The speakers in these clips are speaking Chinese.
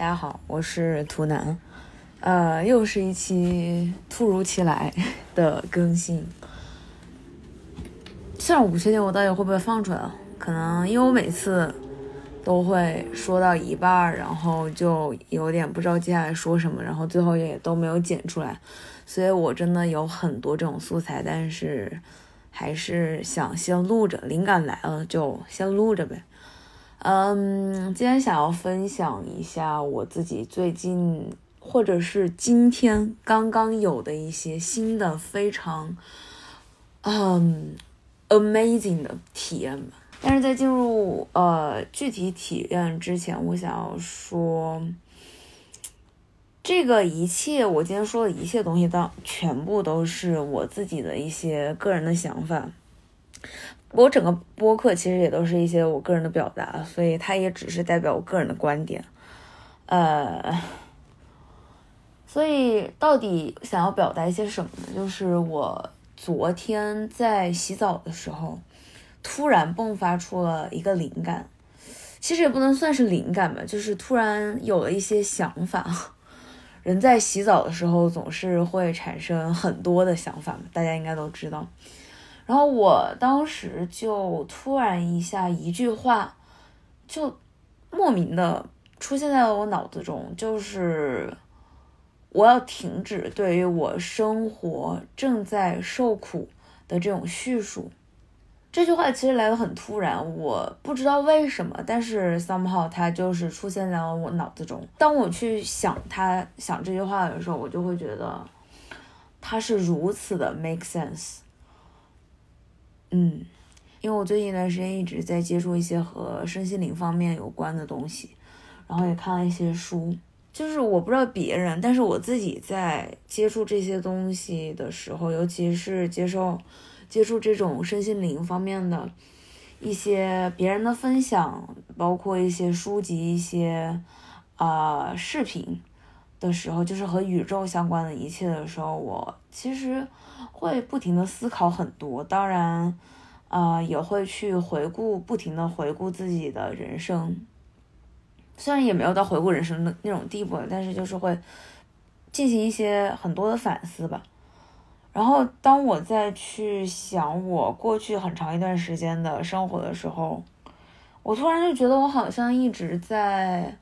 大家好，我是图南，呃，又是一期突如其来的更新。虽然我不确定我到底会不会放出来，可能因为我每次都会说到一半，然后就有点不知道接下来说什么，然后最后也都没有剪出来，所以我真的有很多这种素材，但是还是想先录着，灵感来了就先录着呗。嗯，今天想要分享一下我自己最近或者是今天刚刚有的一些新的非常嗯 amazing 的体验吧。但是在进入呃具体体验之前，我想要说，这个一切我今天说的一切东西，当全部都是我自己的一些个人的想法。我整个播客其实也都是一些我个人的表达，所以它也只是代表我个人的观点。呃，所以到底想要表达一些什么呢？就是我昨天在洗澡的时候，突然迸发出了一个灵感，其实也不能算是灵感吧，就是突然有了一些想法。人在洗澡的时候总是会产生很多的想法，大家应该都知道。然后我当时就突然一下一句话，就莫名的出现在了我脑子中，就是我要停止对于我生活正在受苦的这种叙述。这句话其实来的很突然，我不知道为什么，但是 somehow 它就是出现在了我脑子中。当我去想他想这句话的时候，我就会觉得它是如此的 make sense。嗯，因为我最近一段时间一直在接触一些和身心灵方面有关的东西，然后也看了一些书。就是我不知道别人，但是我自己在接触这些东西的时候，尤其是接受接触这种身心灵方面的一些别人的分享，包括一些书籍、一些啊视频的时候，就是和宇宙相关的一切的时候，我其实。会不停的思考很多，当然，啊，也会去回顾，不停的回顾自己的人生。虽然也没有到回顾人生的那种地步，但是就是会进行一些很多的反思吧。然后，当我再去想我过去很长一段时间的生活的时候，我突然就觉得我好像一直在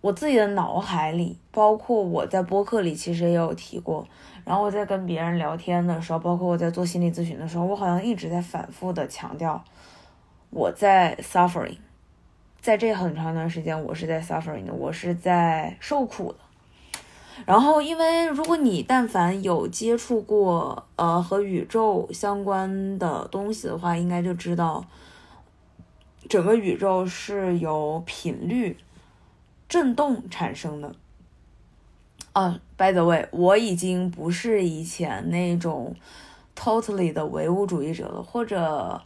我自己的脑海里，包括我在播客里其实也有提过。然后我在跟别人聊天的时候，包括我在做心理咨询的时候，我好像一直在反复的强调我在 suffering，在这很长一段时间，我是在 suffering 的，我是在受苦的。然后，因为如果你但凡有接触过呃和宇宙相关的东西的话，应该就知道整个宇宙是由频率振动产生的。啊，by the way，我已经不是以前那种 totally 的唯物主义者了，或者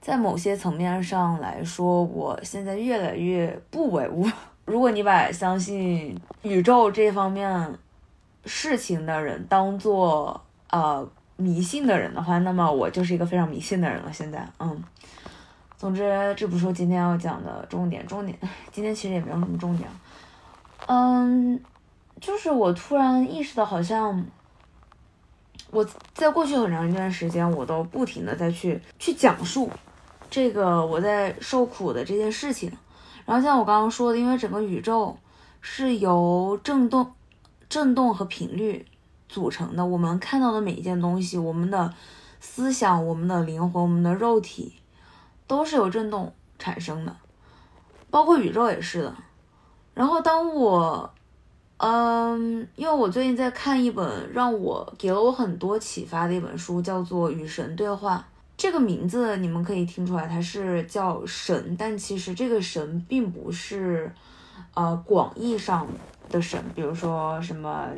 在某些层面上来说，我现在越来越不唯物。如果你把相信宇宙这方面事情的人当做呃迷信的人的话，那么我就是一个非常迷信的人了。现在，嗯，总之，这不是今天要讲的重点，重点今天其实也没有什么重点，嗯。就是我突然意识到，好像我在过去很长一段时间，我都不停的在去去讲述这个我在受苦的这件事情。然后像我刚刚说的，因为整个宇宙是由震动、震动和频率组成的，我们看到的每一件东西，我们的思想、我们的灵魂、我们的肉体，都是由振动产生的，包括宇宙也是的。然后当我嗯，因为我最近在看一本让我给了我很多启发的一本书，叫做《与神对话》。这个名字你们可以听出来，它是叫神，但其实这个神并不是呃广义上的神，比如说什么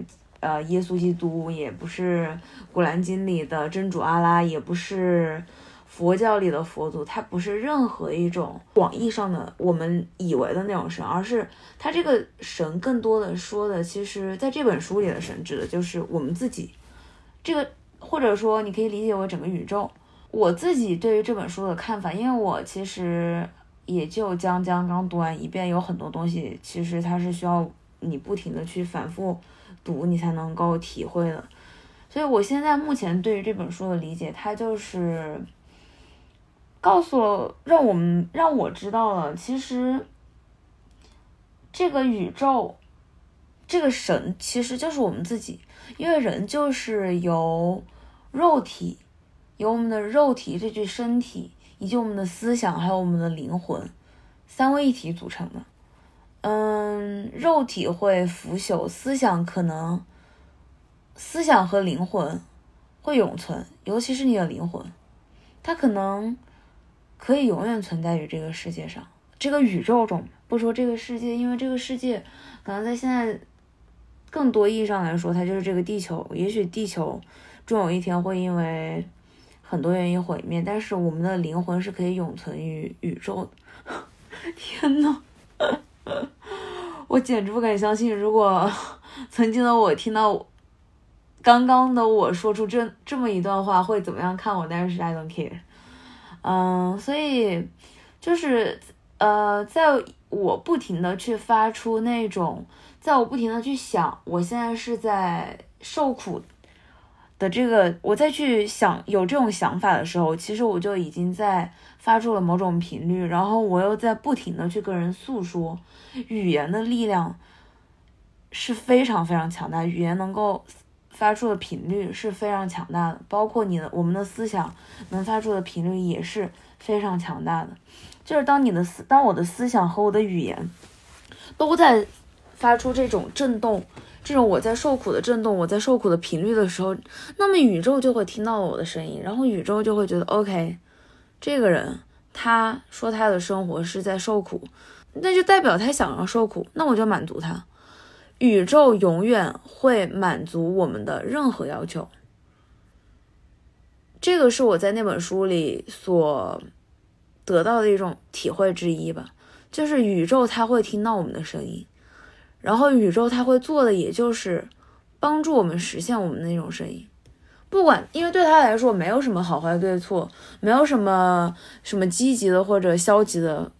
呃耶稣基督，也不是《古兰经》里的真主阿拉，也不是。佛教里的佛祖，他不是任何一种广义上的我们以为的那种神，而是他这个神更多的说的，其实在这本书里的神指的就是我们自己，这个或者说你可以理解为整个宇宙。我自己对于这本书的看法，因为我其实也就将将刚读完一遍，有很多东西其实它是需要你不停的去反复读，你才能够体会的。所以我现在目前对于这本书的理解，它就是告诉了让我们让我知道了，其实这个宇宙，这个神其实就是我们自己，因为人就是由肉体，由我们的肉体这具身体。以及我们的思想，还有我们的灵魂，三位一体组成的。嗯，肉体会腐朽，思想可能，思想和灵魂会永存，尤其是你的灵魂，它可能可以永远存在于这个世界上，这个宇宙中。不说这个世界，因为这个世界可能在现在更多意义上来说，它就是这个地球。也许地球终有一天会因为。很多原因毁灭，但是我们的灵魂是可以永存于宇宙的。天呐，我简直不敢相信！如果 曾经的我听到刚刚的我说出这这么一段话，会怎么样看我？但是 I don't care。嗯，所以就是呃，在我不停的去发出那种，在我不停的去想，我现在是在受苦。的这个，我再去想有这种想法的时候，其实我就已经在发出了某种频率，然后我又在不停的去跟人诉说，语言的力量是非常非常强大，语言能够发出的频率是非常强大的，包括你的我们的思想能发出的频率也是非常强大的，就是当你的思，当我的思想和我的语言都在发出这种震动。这种我在受苦的震动，我在受苦的频率的时候，那么宇宙就会听到我的声音，然后宇宙就会觉得 OK，这个人他说他的生活是在受苦，那就代表他想要受苦，那我就满足他。宇宙永远会满足我们的任何要求，这个是我在那本书里所得到的一种体会之一吧，就是宇宙它会听到我们的声音。然后宇宙它会做的，也就是帮助我们实现我们那种声音，不管，因为对他来说没有什么好坏对错，没有什么什么积极的或者消极的，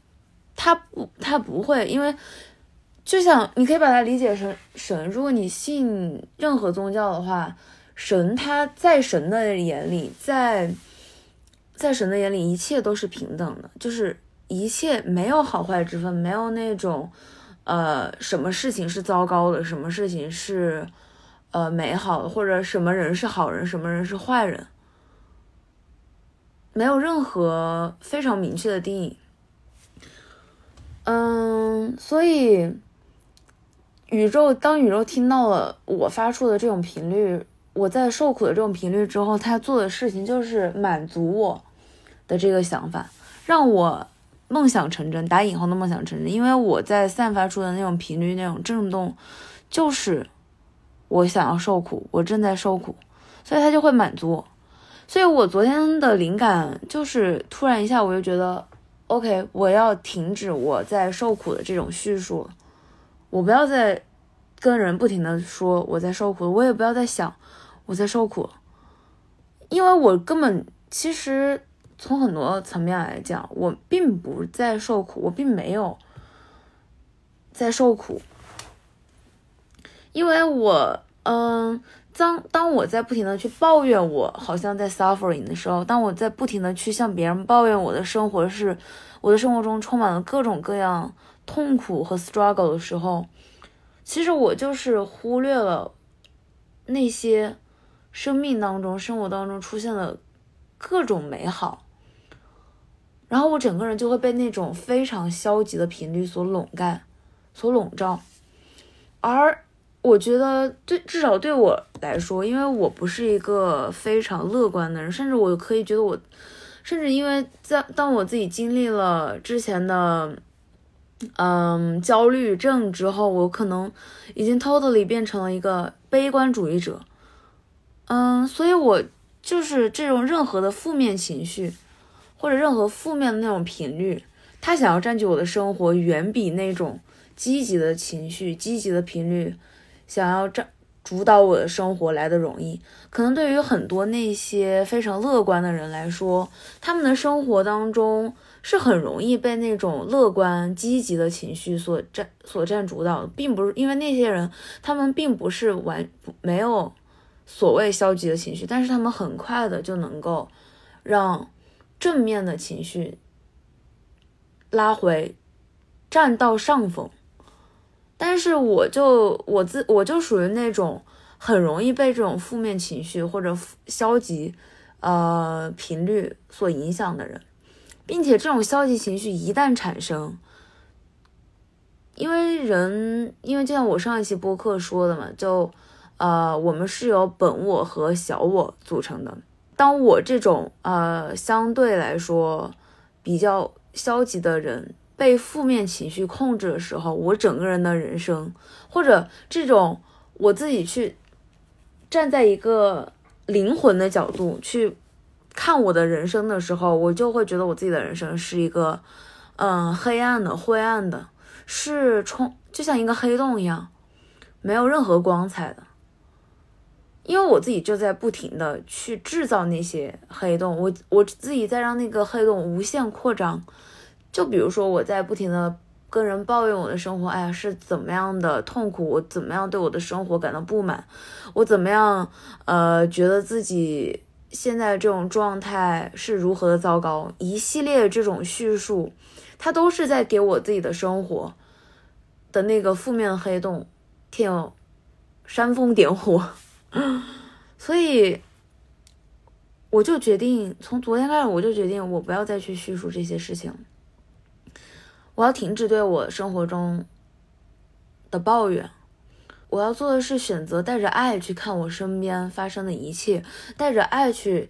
他不，他不会，因为就像你可以把它理解成神，如果你信任何宗教的话，神他在神的眼里，在在神的眼里，一切都是平等的，就是一切没有好坏之分，没有那种。呃，什么事情是糟糕的？什么事情是呃美好的？或者什么人是好人？什么人是坏人？没有任何非常明确的定义。嗯，所以宇宙当宇宙听到了我发出的这种频率，我在受苦的这种频率之后，他做的事情就是满足我的这个想法，让我。梦想成真，打引号的梦想成真，因为我在散发出的那种频率、那种震动，就是我想要受苦，我正在受苦，所以它就会满足我。所以我昨天的灵感就是突然一下，我就觉得，OK，我要停止我在受苦的这种叙述，我不要再跟人不停的说我在受苦，我也不要再想我在受苦，因为我根本其实。从很多层面来讲，我并不在受苦，我并没有在受苦，因为我，嗯，当当我在不停的去抱怨我好像在 suffering 的时候，当我在不停的去向别人抱怨我的生活是，我的生活中充满了各种各样痛苦和 struggle 的时候，其实我就是忽略了那些生命当中、生活当中出现的各种美好。然后我整个人就会被那种非常消极的频率所笼盖，所笼罩。而我觉得，对至少对我来说，因为我不是一个非常乐观的人，甚至我可以觉得我，甚至因为在当我自己经历了之前的，嗯，焦虑症之后，我可能已经 totally 变成了一个悲观主义者。嗯，所以我就是这种任何的负面情绪。或者任何负面的那种频率，他想要占据我的生活，远比那种积极的情绪、积极的频率想要占主导我的生活来的容易。可能对于很多那些非常乐观的人来说，他们的生活当中是很容易被那种乐观积极的情绪所占所占主导，并不是因为那些人，他们并不是完没有所谓消极的情绪，但是他们很快的就能够让正面的情绪拉回，占到上风。但是我就我自我就属于那种很容易被这种负面情绪或者消极呃频率所影响的人。并且这种消极情绪一旦产生，因为人，因为就像我上一期播客说的嘛，就，呃，我们是由本我和小我组成的。当我这种呃相对来说比较消极的人被负面情绪控制的时候，我整个人的人生，或者这种我自己去站在一个灵魂的角度去。看我的人生的时候，我就会觉得我自己的人生是一个，嗯，黑暗的、灰暗的，是充就像一个黑洞一样，没有任何光彩的。因为我自己就在不停的去制造那些黑洞，我我自己在让那个黑洞无限扩张。就比如说我在不停的跟人抱怨我的生活，哎呀是怎么样的痛苦，我怎么样对我的生活感到不满，我怎么样呃觉得自己。现在这种状态是如何的糟糕？一系列这种叙述，它都是在给我自己的生活的那个负面黑洞添煽风点火。所以，我就决定从昨天开始，我就决定我不要再去叙述这些事情，我要停止对我生活中的抱怨。我要做的是选择带着爱去看我身边发生的一切，带着爱去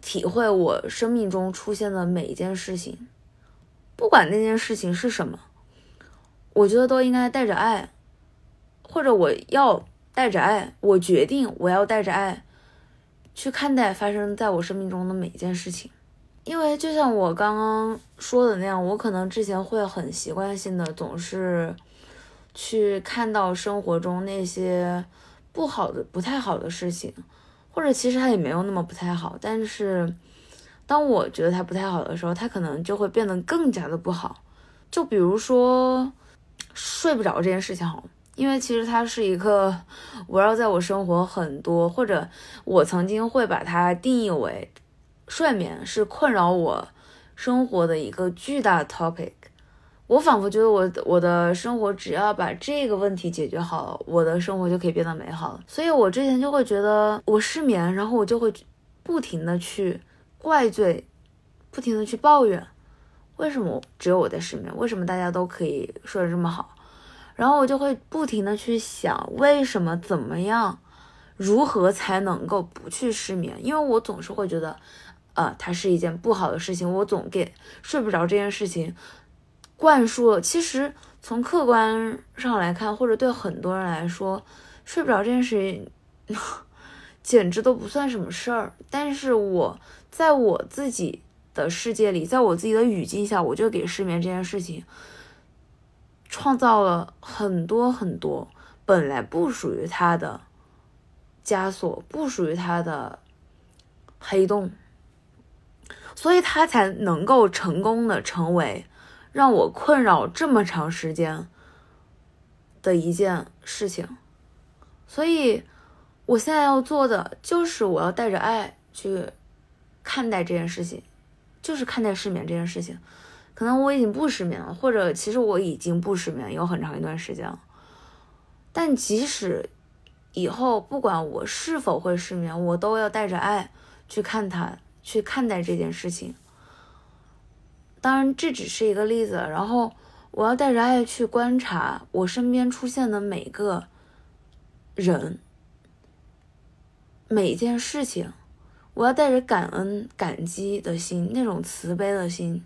体会我生命中出现的每一件事情，不管那件事情是什么，我觉得都应该带着爱，或者我要带着爱，我决定我要带着爱去看待发生在我生命中的每一件事情，因为就像我刚刚说的那样，我可能之前会很习惯性的总是。去看到生活中那些不好的、不太好的事情，或者其实它也没有那么不太好，但是当我觉得它不太好的时候，它可能就会变得更加的不好。就比如说睡不着这件事情，好，因为其实它是一个围绕在我生活很多，或者我曾经会把它定义为睡眠是困扰我生活的一个巨大的 topic。我仿佛觉得我我的生活只要把这个问题解决好了，我的生活就可以变得美好了。所以我之前就会觉得我失眠，然后我就会不停的去怪罪，不停的去抱怨，为什么只有我在失眠？为什么大家都可以睡得这么好？然后我就会不停的去想，为什么？怎么样？如何才能够不去失眠？因为我总是会觉得，呃，它是一件不好的事情，我总给睡不着这件事情。灌输了，其实从客观上来看，或者对很多人来说，睡不着这件事情，简直都不算什么事儿。但是我在我自己的世界里，在我自己的语境下，我就给失眠这件事情创造了很多很多本来不属于他的枷锁，不属于他的黑洞，所以他才能够成功的成为。让我困扰这么长时间的一件事情，所以我现在要做的就是我要带着爱去看待这件事情，就是看待失眠这件事情。可能我已经不失眠了，或者其实我已经不失眠有很长一段时间了。但即使以后不管我是否会失眠，我都要带着爱去看它，去看待这件事情。当然，这只是一个例子。然后，我要带着爱去观察我身边出现的每个人、每件事情。我要带着感恩、感激的心，那种慈悲的心，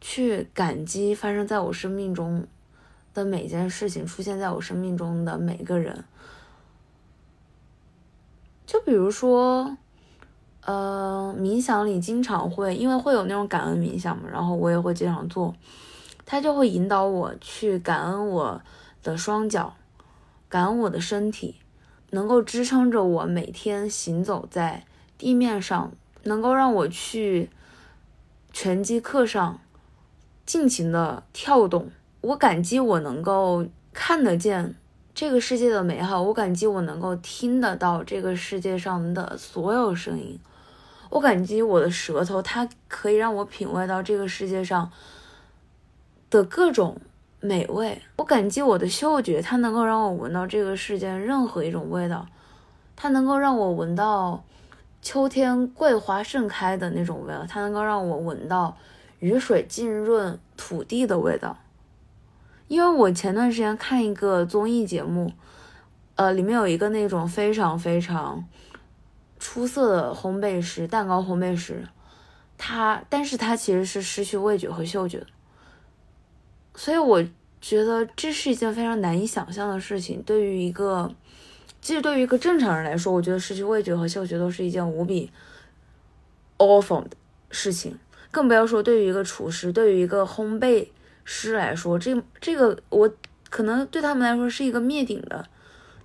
去感激发生在我生命中的每件事情，出现在我生命中的每个人。就比如说。呃，冥想里经常会，因为会有那种感恩冥想嘛，然后我也会经常做，它就会引导我去感恩我的双脚，感恩我的身体，能够支撑着我每天行走在地面上，能够让我去拳击课上尽情的跳动。我感激我能够看得见这个世界的美好，我感激我能够听得到这个世界上的所有声音，我感激我的舌头，它可以让我品味到这个世界上的各种美味。我感激我的嗅觉，它能够让我闻到这个世界任何一种味道，它能够让我闻到秋天桂花盛开的那种味道，它能够让我闻到雨水浸润土地的味道。因为我前段时间看一个综艺节目，呃，里面有一个那种非常非常出色的烘焙师，蛋糕烘焙师，他，但是他其实是失去味觉和嗅觉，所以我觉得这是一件非常难以想象的事情。对于一个，其实对于一个正常人来说，我觉得失去味觉和嗅觉都是一件无比 awful 的事情，更不要说对于一个厨师，对于一个烘焙。师来说，这这个我可能对他们来说是一个灭顶的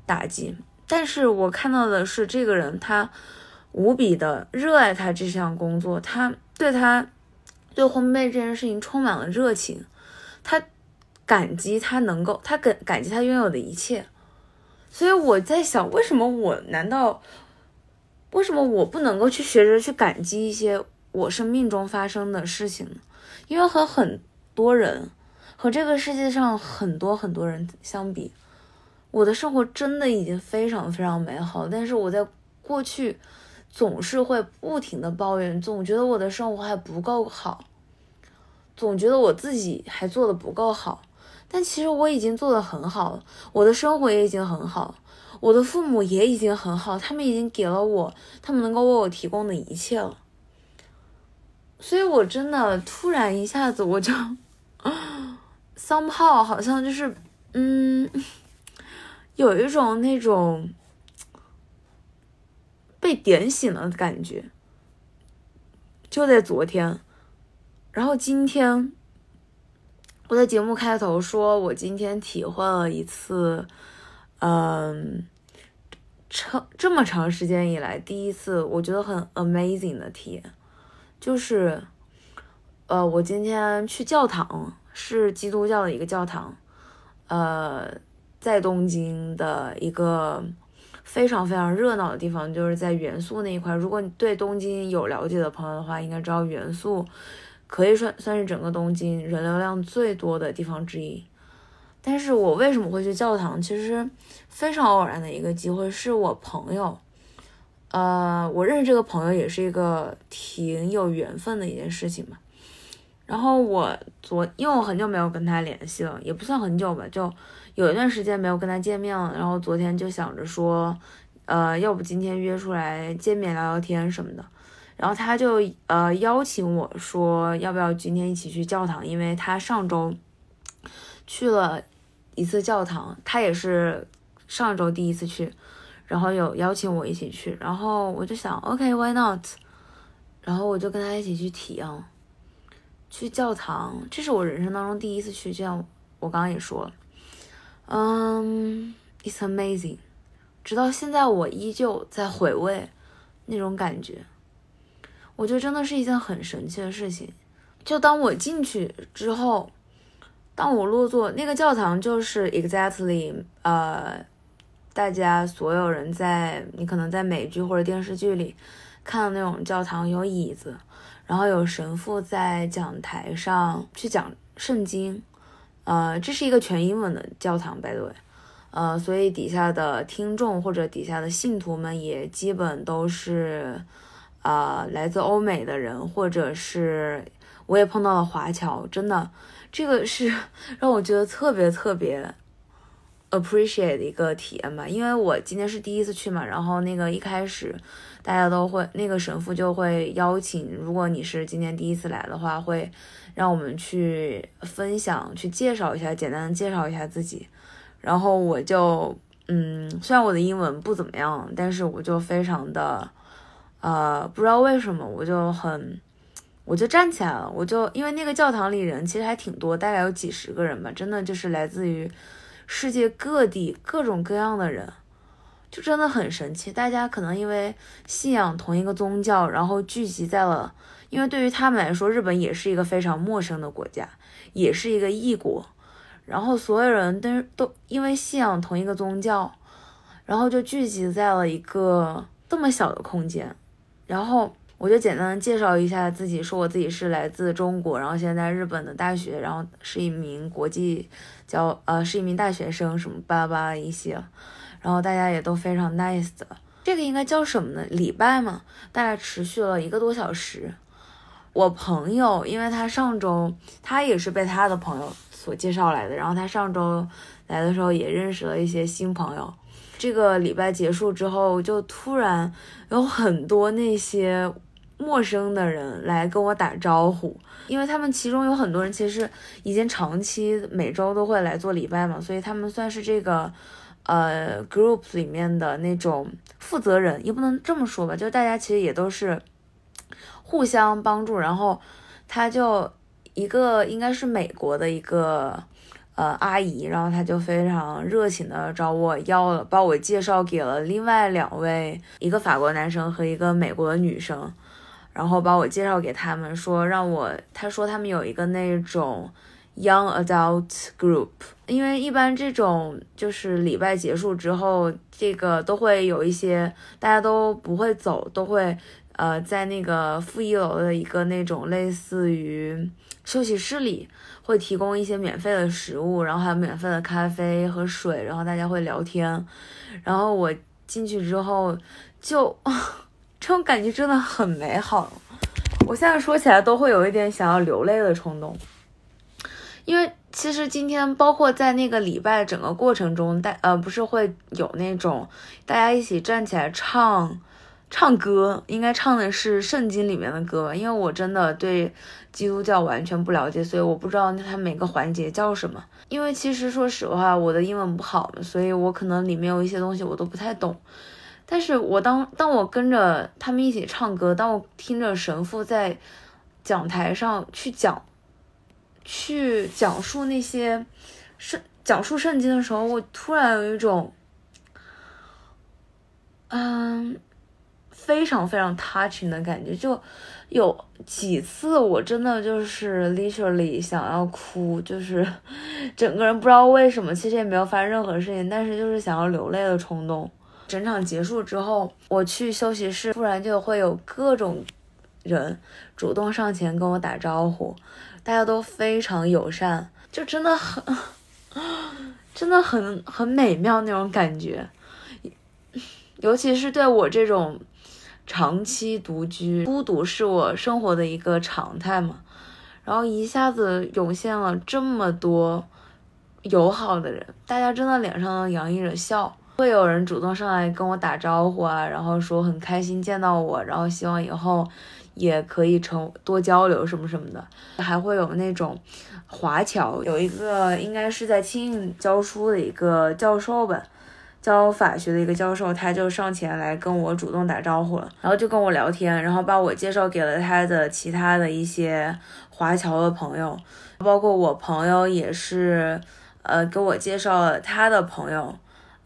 打击，但是我看到的是这个人他无比的热爱他这项工作，他对他对烘焙这件事情充满了热情，他感激他能够，他感感激他拥有的一切，所以我在想，为什么我难道为什么我不能够去学着去感激一些我生命中发生的事情呢？因为和很多人和这个世界上很多很多人相比，我的生活真的已经非常非常美好。但是我在过去总是会不停的抱怨，总觉得我的生活还不够好，总觉得我自己还做的不够好。但其实我已经做的很好了，我的生活也已经很好，我的父母也已经很好，他们已经给了我他们能够为我提供的一切了。所以，我真的突然一下子我就。桑炮好像就是，嗯，有一种那种被点醒了的感觉。就在昨天，然后今天，我在节目开头说，我今天体会了一次，嗯，长这么长时间以来第一次，我觉得很 amazing 的体验，就是。呃，我今天去教堂，是基督教的一个教堂，呃，在东京的一个非常非常热闹的地方，就是在元素那一块。如果你对东京有了解的朋友的话，应该知道元素可以算算是整个东京人流量最多的地方之一。但是我为什么会去教堂？其实非常偶然的一个机会，是我朋友，呃，我认识这个朋友也是一个挺有缘分的一件事情嘛。然后我昨，因为我很久没有跟他联系了，也不算很久吧，就有一段时间没有跟他见面了。然后昨天就想着说，呃，要不今天约出来见面聊聊天什么的。然后他就呃邀请我说，要不要今天一起去教堂？因为他上周去了一次教堂，他也是上周第一次去，然后有邀请我一起去。然后我就想，OK，Why not？然后我就跟他一起去体验。去教堂，这是我人生当中第一次去。就像我刚刚也说了，嗯，It's amazing。直到现在，我依旧在回味那种感觉。我觉得真的是一件很神奇的事情。就当我进去之后，当我落座，那个教堂就是 exactly，呃，大家所有人在你可能在美剧或者电视剧里看到那种教堂，有椅子。然后有神父在讲台上去讲圣经，呃，这是一个全英文的教堂，by the way，呃，所以底下的听众或者底下的信徒们也基本都是，啊，来自欧美的人，或者是我也碰到了华侨，真的，这个是 让我觉得特别特别 appreciate 的一个体验吧，因为我今天是第一次去嘛，然后那个一开始。大家都会，那个神父就会邀请，如果你是今天第一次来的话，会让我们去分享，去介绍一下，简单的介绍一下自己。然后我就，嗯，虽然我的英文不怎么样，但是我就非常的，呃，不知道为什么，我就很，我就站起来了，我就因为那个教堂里人其实还挺多，大概有几十个人吧，真的就是来自于世界各地各种各样的人。就真的很神奇，大家可能因为信仰同一个宗教，然后聚集在了，因为对于他们来说，日本也是一个非常陌生的国家，也是一个异国。然后所有人都都因为信仰同一个宗教，然后就聚集在了一个这么小的空间。然后我就简单介绍一下自己，说我自己是来自中国，然后现在在日本的大学，然后是一名国际教呃是一名大学生，什么巴拉巴拉一些。然后大家也都非常 nice 的。这个应该叫什么呢？礼拜嘛，大概持续了一个多小时。我朋友，因为他上周他也是被他的朋友。所介绍来的，然后他上周来的时候也认识了一些新朋友。这个礼拜结束之后，就突然有很多那些陌生的人来跟我打招呼，因为他们其中有很多人其实已经长期每周都会来做礼拜嘛，所以他们算是这个呃 group 里面的那种负责人，也不能这么说吧，就大家其实也都是互相帮助，然后他就。一个应该是美国的一个呃阿姨，然后她就非常热情的找我要了，把我介绍给了另外两位，一个法国男生和一个美国的女生，然后把我介绍给他们，说让我，他说他们有一个那种 young adult group，因为一般这种就是礼拜结束之后，这个都会有一些大家都不会走，都会呃在那个负一楼的一个那种类似于。休息室里会提供一些免费的食物，然后还有免费的咖啡和水，然后大家会聊天。然后我进去之后，就这种感觉真的很美好。我现在说起来都会有一点想要流泪的冲动，因为其实今天包括在那个礼拜整个过程中，大呃不是会有那种大家一起站起来唱。唱歌应该唱的是圣经里面的歌吧，因为我真的对基督教完全不了解，所以我不知道它每个环节叫什么。因为其实说实话，我的英文不好，所以我可能里面有一些东西我都不太懂。但是我当当我跟着他们一起唱歌，当我听着神父在讲台上去讲，去讲述那些圣讲述圣经的时候，我突然有一种，嗯。非常非常 touching 的感觉，就有几次我真的就是 literally 想要哭，就是整个人不知道为什么，其实也没有发生任何事情，但是就是想要流泪的冲动。整场结束之后，我去休息室，突然就会有各种人主动上前跟我打招呼，大家都非常友善，就真的很，真的很很美妙那种感觉，尤其是对我这种。长期独居，孤独是我生活的一个常态嘛。然后一下子涌现了这么多友好的人，大家真的脸上洋溢着笑，会有人主动上来跟我打招呼啊，然后说很开心见到我，然后希望以后也可以成多交流什么什么的。还会有那种华侨，有一个应该是在清应教书的一个教授吧。教法学的一个教授，他就上前来跟我主动打招呼了，然后就跟我聊天，然后把我介绍给了他的其他的一些华侨的朋友，包括我朋友也是，呃，给我介绍了他的朋友，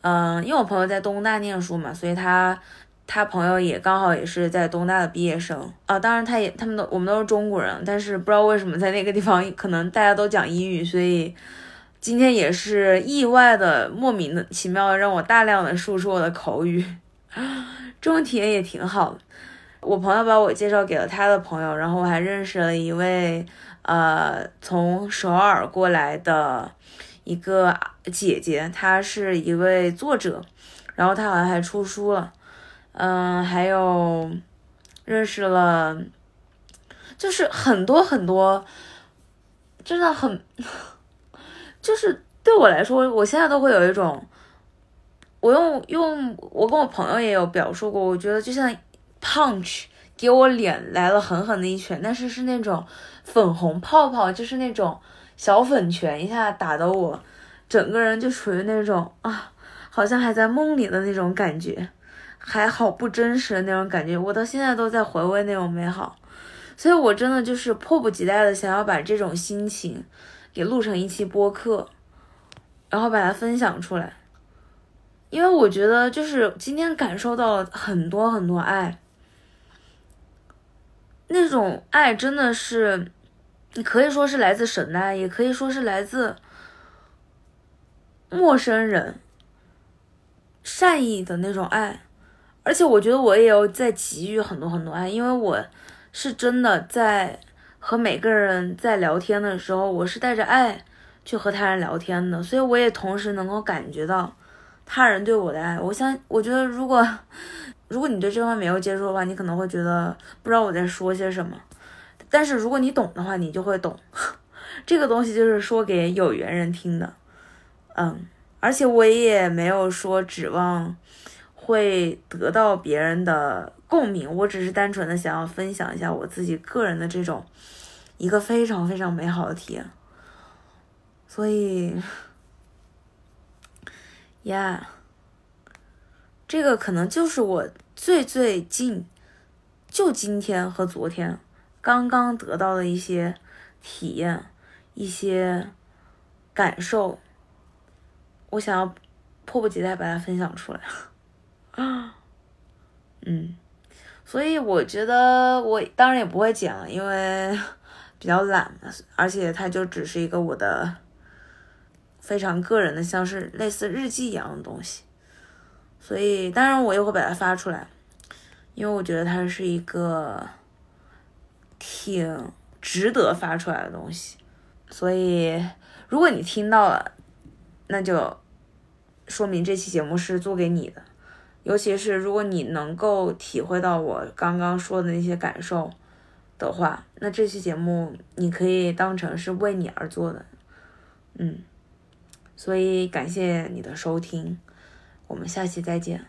嗯，因为我朋友在东大念书嘛，所以他他朋友也刚好也是在东大的毕业生啊，当然他也他们都我们都是中国人，但是不知道为什么在那个地方可能大家都讲英语，所以。今天也是意外的、莫名的、奇妙的，让我大量的输出我的口语，这种体验也挺好的。我朋友把我介绍给了他的朋友，然后我还认识了一位呃从首尔过来的一个姐姐，她是一位作者，然后她好像还出书了。嗯，还有认识了，就是很多很多，真的很。就是对我来说，我现在都会有一种，我用用我跟我朋友也有表述过，我觉得就像 punch 给我脸来了狠狠的一拳，但是是那种粉红泡泡，就是那种小粉拳，一下打的我整个人就处于那种啊，好像还在梦里的那种感觉，还好不真实的那种感觉，我到现在都在回味那种美好，所以我真的就是迫不及待的想要把这种心情。给录成一期播客，然后把它分享出来，因为我觉得就是今天感受到了很多很多爱，那种爱真的是，你可以说是来自神的爱，也可以说是来自陌生人善意的那种爱。而且我觉得我也有在给予很多很多爱，因为我是真的在和每个人在聊天的时候，我是带着爱去和他人聊天的，所以我也同时能够感觉到他人对我的爱。我想，我觉得如果 如果你对这方面没有接触的话，你可能会觉得不知道我在说些什么，但是如果你懂的话，你就会懂。这个东西就是说给有缘人听的，嗯，而且我也没有说指望。会得到别人的共鸣，我只是单纯的想要分享一下我自己个人的这种一个非常非常美好的体验，所以，呀，这个可能就是我最最近就今天和昨天刚刚得到的一些体验，一些感受，我想要迫不及待把它分享出来。啊，嗯，所以我觉得我当然也不会剪了，因为比较懒嘛，而且它就只是一个我的非常个人的，像是类似日记一样的东西。所以当然我也会把它发出来，因为我觉得它是一个挺值得发出来的东西。所以如果你听到了，那就说明这期节目是做给你的。尤其是如果你能够体会到我刚刚说的那些感受的话，那这期节目你可以当成是为你而做的，嗯，所以感谢你的收听，我们下期再见。